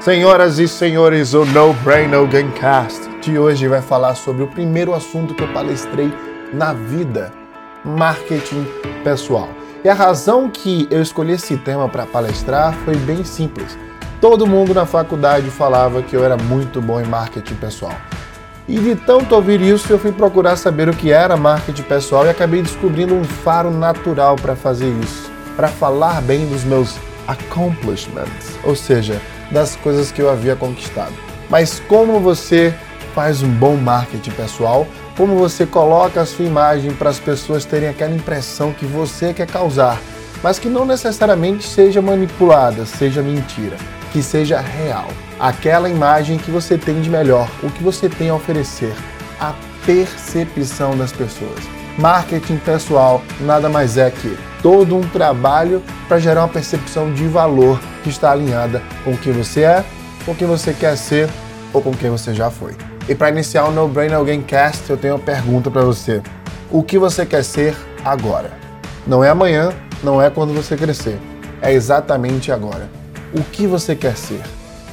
Senhoras e senhores, o No Brain No Gamecast de hoje vai falar sobre o primeiro assunto que eu palestrei na vida: marketing pessoal. E a razão que eu escolhi esse tema para palestrar foi bem simples. Todo mundo na faculdade falava que eu era muito bom em marketing pessoal. E de tanto ouvir isso, eu fui procurar saber o que era marketing pessoal e acabei descobrindo um faro natural para fazer isso, para falar bem dos meus accomplishments, ou seja, das coisas que eu havia conquistado. Mas como você faz um bom marketing pessoal? Como você coloca a sua imagem para as pessoas terem aquela impressão que você quer causar, mas que não necessariamente seja manipulada, seja mentira, que seja real. Aquela imagem que você tem de melhor, o que você tem a oferecer, a percepção das pessoas. Marketing pessoal nada mais é que todo um trabalho para gerar uma percepção de valor que está alinhada com quem você é, com quem você quer ser ou com quem você já foi. E para iniciar o No Brain Alguém Cast, eu tenho uma pergunta para você. O que você quer ser agora? Não é amanhã, não é quando você crescer. É exatamente agora. O que você quer ser?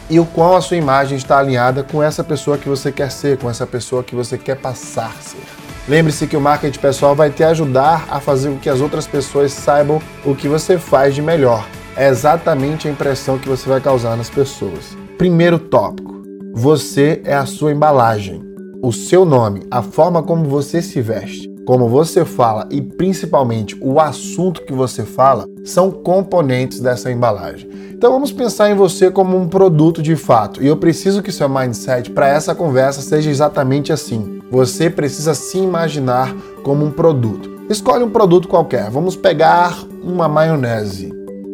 E o qual a sua imagem está alinhada com essa pessoa que você quer ser, com essa pessoa que você quer passar a ser. Lembre-se que o marketing pessoal vai te ajudar a fazer com que as outras pessoas saibam o que você faz de melhor. É exatamente a impressão que você vai causar nas pessoas. Primeiro tópico: você é a sua embalagem. O seu nome, a forma como você se veste, como você fala e principalmente o assunto que você fala são componentes dessa embalagem. Então vamos pensar em você como um produto de fato. E eu preciso que seu mindset para essa conversa seja exatamente assim. Você precisa se imaginar como um produto. Escolhe um produto qualquer. Vamos pegar uma maionese.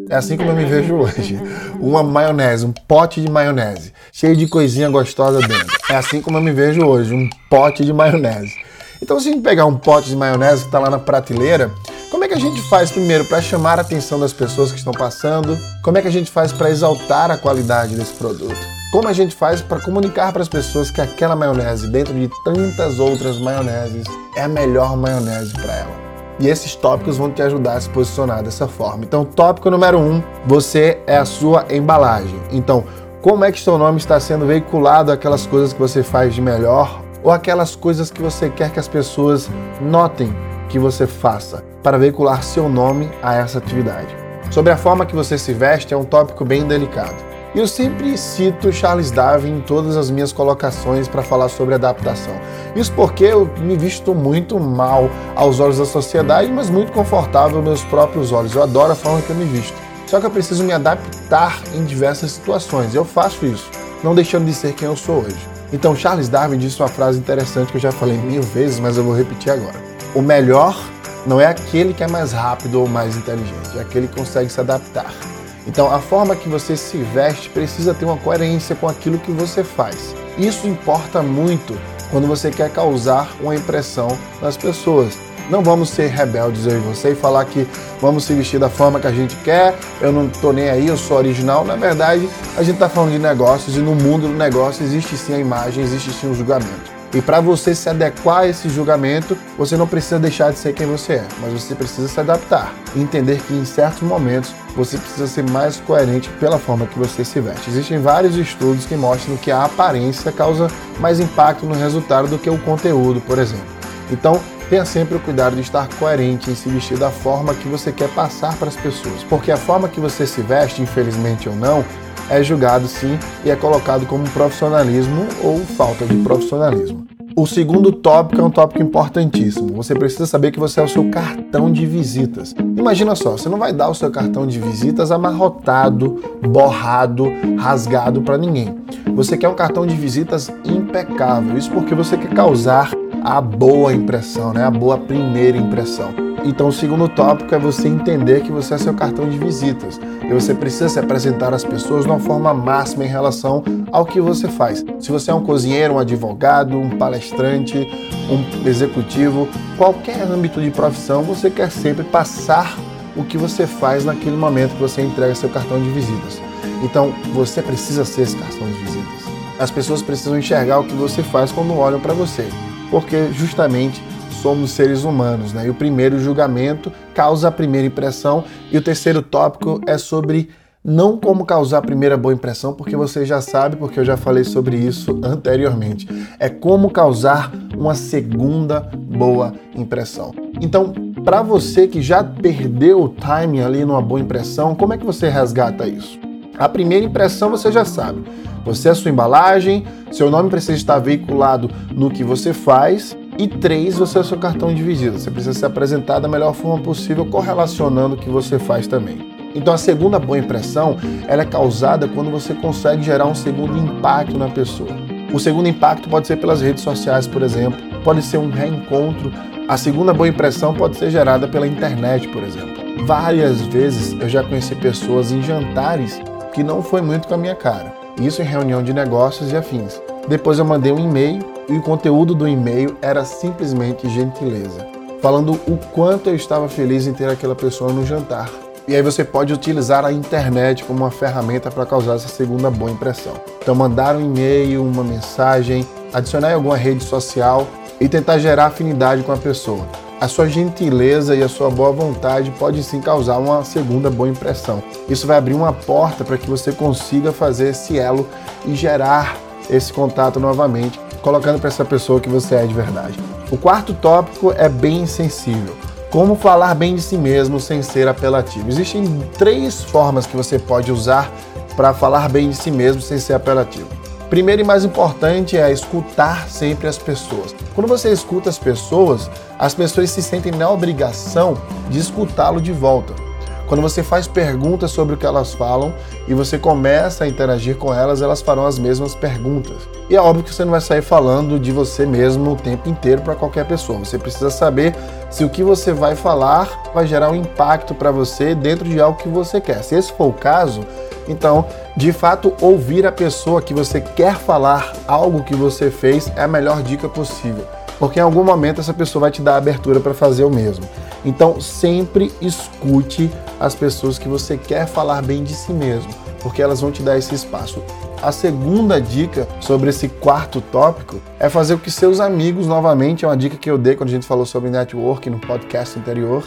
É assim como eu me vejo hoje. Uma maionese, um pote de maionese, cheio de coisinha gostosa dentro. É assim como eu me vejo hoje, um pote de maionese. Então, se a gente pegar um pote de maionese que está lá na prateleira, como é que a gente faz primeiro para chamar a atenção das pessoas que estão passando? Como é que a gente faz para exaltar a qualidade desse produto? Como a gente faz para comunicar para as pessoas que aquela maionese, dentro de tantas outras maioneses, é a melhor maionese para ela? E esses tópicos vão te ajudar a se posicionar dessa forma. Então, tópico número um: você é a sua embalagem. Então, como é que seu nome está sendo veiculado aquelas coisas que você faz de melhor ou aquelas coisas que você quer que as pessoas notem que você faça para veicular seu nome a essa atividade. Sobre a forma que você se veste é um tópico bem delicado. Eu sempre cito Charles Darwin em todas as minhas colocações para falar sobre adaptação. Isso porque eu me visto muito mal aos olhos da sociedade, mas muito confortável aos meus próprios olhos. Eu adoro a forma que eu me visto. Só que eu preciso me adaptar em diversas situações. Eu faço isso, não deixando de ser quem eu sou hoje. Então, Charles Darwin disse uma frase interessante que eu já falei mil vezes, mas eu vou repetir agora. O melhor não é aquele que é mais rápido ou mais inteligente, é aquele que consegue se adaptar. Então, a forma que você se veste precisa ter uma coerência com aquilo que você faz. Isso importa muito quando você quer causar uma impressão nas pessoas. Não vamos ser rebeldes eu e você e falar que vamos se vestir da forma que a gente quer, eu não tô nem aí, eu sou original. Na verdade, a gente está falando de negócios e no mundo do negócio existe sim a imagem, existe sim o julgamento. E para você se adequar a esse julgamento, você não precisa deixar de ser quem você é, mas você precisa se adaptar entender que em certos momentos você precisa ser mais coerente pela forma que você se veste. Existem vários estudos que mostram que a aparência causa mais impacto no resultado do que o conteúdo, por exemplo. Então, tenha sempre o cuidado de estar coerente em se vestir da forma que você quer passar para as pessoas, porque a forma que você se veste, infelizmente ou não, é julgado sim e é colocado como profissionalismo ou falta de profissionalismo. O segundo tópico é um tópico importantíssimo. Você precisa saber que você é o seu cartão de visitas. Imagina só, você não vai dar o seu cartão de visitas amarrotado, borrado, rasgado para ninguém. Você quer um cartão de visitas impecável. Isso porque você quer causar a boa impressão, né? A boa primeira impressão. Então, o segundo tópico é você entender que você é seu cartão de visitas e você precisa se apresentar às pessoas de uma forma máxima em relação ao que você faz. Se você é um cozinheiro, um advogado, um palestrante, um executivo, qualquer âmbito de profissão, você quer sempre passar o que você faz naquele momento que você entrega seu cartão de visitas. Então, você precisa ser esse cartão de visitas. As pessoas precisam enxergar o que você faz quando olham para você, porque justamente somos seres humanos, né? E o primeiro julgamento causa a primeira impressão e o terceiro tópico é sobre não como causar a primeira boa impressão, porque você já sabe, porque eu já falei sobre isso anteriormente. É como causar uma segunda boa impressão. Então, para você que já perdeu o timing ali numa boa impressão, como é que você resgata isso? A primeira impressão você já sabe. Você é a sua embalagem, seu nome precisa estar veiculado no que você faz. E três, você é o seu cartão de visita. Você precisa se apresentar da melhor forma possível, correlacionando o que você faz também. Então a segunda boa impressão ela é causada quando você consegue gerar um segundo impacto na pessoa. O segundo impacto pode ser pelas redes sociais, por exemplo, pode ser um reencontro. A segunda boa impressão pode ser gerada pela internet, por exemplo. Várias vezes eu já conheci pessoas em jantares que não foi muito com a minha cara. Isso em reunião de negócios e afins. Depois eu mandei um e-mail e o conteúdo do e-mail era simplesmente gentileza, falando o quanto eu estava feliz em ter aquela pessoa no jantar. E aí você pode utilizar a internet como uma ferramenta para causar essa segunda boa impressão. Então mandar um e-mail, uma mensagem, adicionar em alguma rede social e tentar gerar afinidade com a pessoa. A sua gentileza e a sua boa vontade pode sim causar uma segunda boa impressão. Isso vai abrir uma porta para que você consiga fazer esse elo e gerar esse contato novamente, colocando para essa pessoa que você é de verdade. O quarto tópico é bem sensível. Como falar bem de si mesmo sem ser apelativo? Existem três formas que você pode usar para falar bem de si mesmo sem ser apelativo. Primeiro e mais importante é escutar sempre as pessoas. Quando você escuta as pessoas, as pessoas se sentem na obrigação de escutá-lo de volta. Quando você faz perguntas sobre o que elas falam e você começa a interagir com elas, elas farão as mesmas perguntas. E é óbvio que você não vai sair falando de você mesmo o tempo inteiro para qualquer pessoa. Você precisa saber se o que você vai falar vai gerar um impacto para você dentro de algo que você quer. Se esse for o caso, então, de fato, ouvir a pessoa que você quer falar algo que você fez é a melhor dica possível, porque em algum momento essa pessoa vai te dar abertura para fazer o mesmo. Então, sempre escute as pessoas que você quer falar bem de si mesmo, porque elas vão te dar esse espaço. A segunda dica sobre esse quarto tópico é fazer com que seus amigos, novamente, é uma dica que eu dei quando a gente falou sobre network no podcast anterior,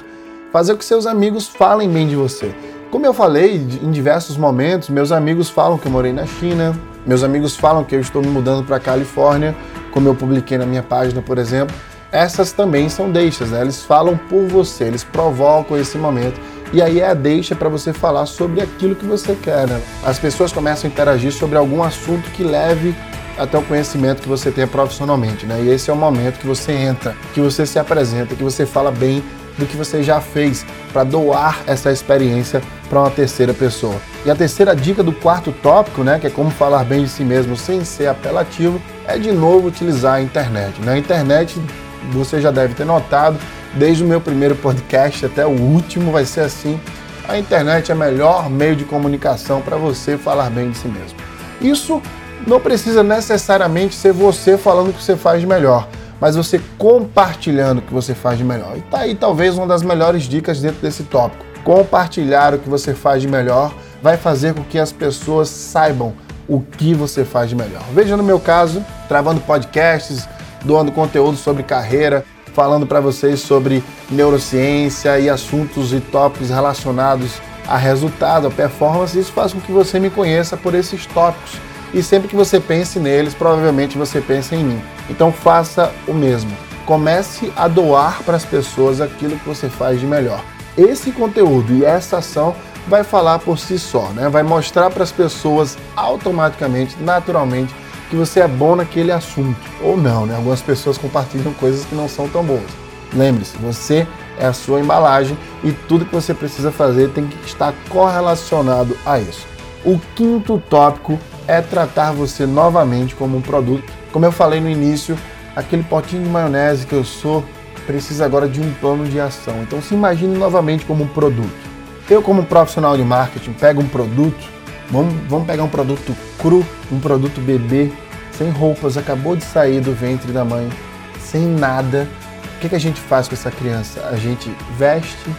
fazer com que seus amigos falem bem de você. Como eu falei em diversos momentos, meus amigos falam que eu morei na China, meus amigos falam que eu estou me mudando para a Califórnia, como eu publiquei na minha página, por exemplo essas também são deixas, né? Eles falam por você, eles provocam esse momento. E aí é a deixa para você falar sobre aquilo que você quer, né? As pessoas começam a interagir sobre algum assunto que leve até o conhecimento que você tem profissionalmente, né? E esse é o momento que você entra, que você se apresenta, que você fala bem do que você já fez para doar essa experiência para uma terceira pessoa. E a terceira dica do quarto tópico, né, que é como falar bem de si mesmo sem ser apelativo, é de novo utilizar a internet. Né? A internet você já deve ter notado, desde o meu primeiro podcast até o último, vai ser assim. A internet é o melhor meio de comunicação para você falar bem de si mesmo. Isso não precisa necessariamente ser você falando o que você faz de melhor, mas você compartilhando o que você faz de melhor. E tá aí talvez uma das melhores dicas dentro desse tópico. Compartilhar o que você faz de melhor vai fazer com que as pessoas saibam o que você faz de melhor. Veja no meu caso, travando podcasts, doando conteúdo sobre carreira, falando para vocês sobre neurociência e assuntos e tópicos relacionados a resultado, a performance. Isso faz com que você me conheça por esses tópicos. E sempre que você pense neles, provavelmente você pensa em mim. Então faça o mesmo. Comece a doar para as pessoas aquilo que você faz de melhor. Esse conteúdo e essa ação vai falar por si só, né? Vai mostrar para as pessoas automaticamente, naturalmente, que você é bom naquele assunto. Ou não, né? Algumas pessoas compartilham coisas que não são tão boas. Lembre-se, você é a sua embalagem e tudo que você precisa fazer tem que estar correlacionado a isso. O quinto tópico é tratar você novamente como um produto. Como eu falei no início, aquele potinho de maionese que eu sou precisa agora de um plano de ação. Então se imagine novamente como um produto. Eu, como profissional de marketing, pego um produto, vamos, vamos pegar um produto cru, um produto bebê, sem roupas, acabou de sair do ventre da mãe, sem nada. O que, que a gente faz com essa criança? A gente veste,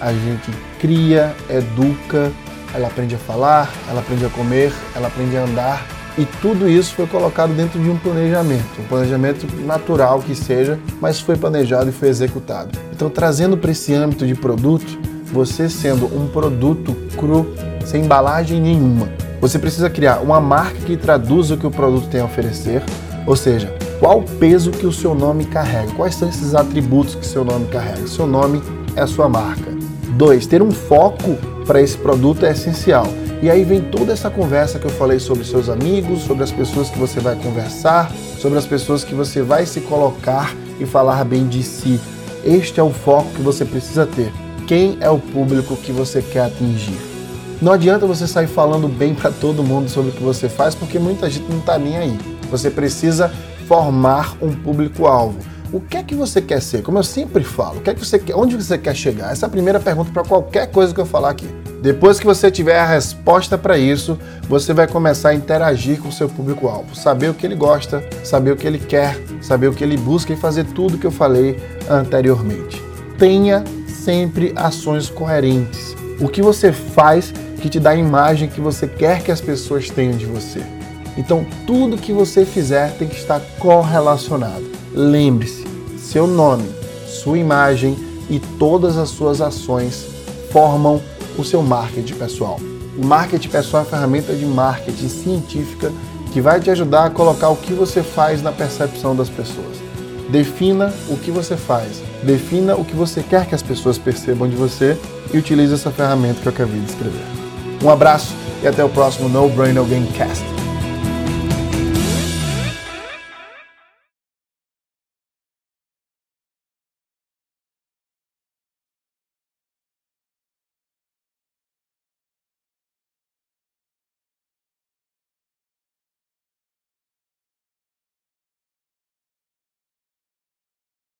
a gente cria, educa, ela aprende a falar, ela aprende a comer, ela aprende a andar. E tudo isso foi colocado dentro de um planejamento, um planejamento natural que seja, mas foi planejado e foi executado. Então, trazendo para esse âmbito de produto, você sendo um produto cru, sem embalagem nenhuma. Você precisa criar uma marca que traduza o que o produto tem a oferecer, ou seja, qual o peso que o seu nome carrega, quais são esses atributos que seu nome carrega. Seu nome é a sua marca. Dois, ter um foco para esse produto é essencial. E aí vem toda essa conversa que eu falei sobre seus amigos, sobre as pessoas que você vai conversar, sobre as pessoas que você vai se colocar e falar bem de si. Este é o foco que você precisa ter. Quem é o público que você quer atingir? Não adianta você sair falando bem para todo mundo sobre o que você faz, porque muita gente não está nem aí. Você precisa formar um público-alvo. O que é que você quer ser? Como eu sempre falo, o que é que você quer, onde você quer chegar? Essa é a primeira pergunta para qualquer coisa que eu falar aqui. Depois que você tiver a resposta para isso, você vai começar a interagir com o seu público-alvo, saber o que ele gosta, saber o que ele quer, saber o que ele busca e fazer tudo que eu falei anteriormente. Tenha sempre ações coerentes. O que você faz que te dá a imagem que você quer que as pessoas tenham de você. Então, tudo que você fizer tem que estar correlacionado. Lembre-se, seu nome, sua imagem e todas as suas ações formam o seu marketing pessoal. O marketing pessoal é uma ferramenta de marketing científica que vai te ajudar a colocar o que você faz na percepção das pessoas. Defina o que você faz, defina o que você quer que as pessoas percebam de você e utilize essa ferramenta que eu acabei de escrever. Um abraço e até o próximo No Brain Game Cast.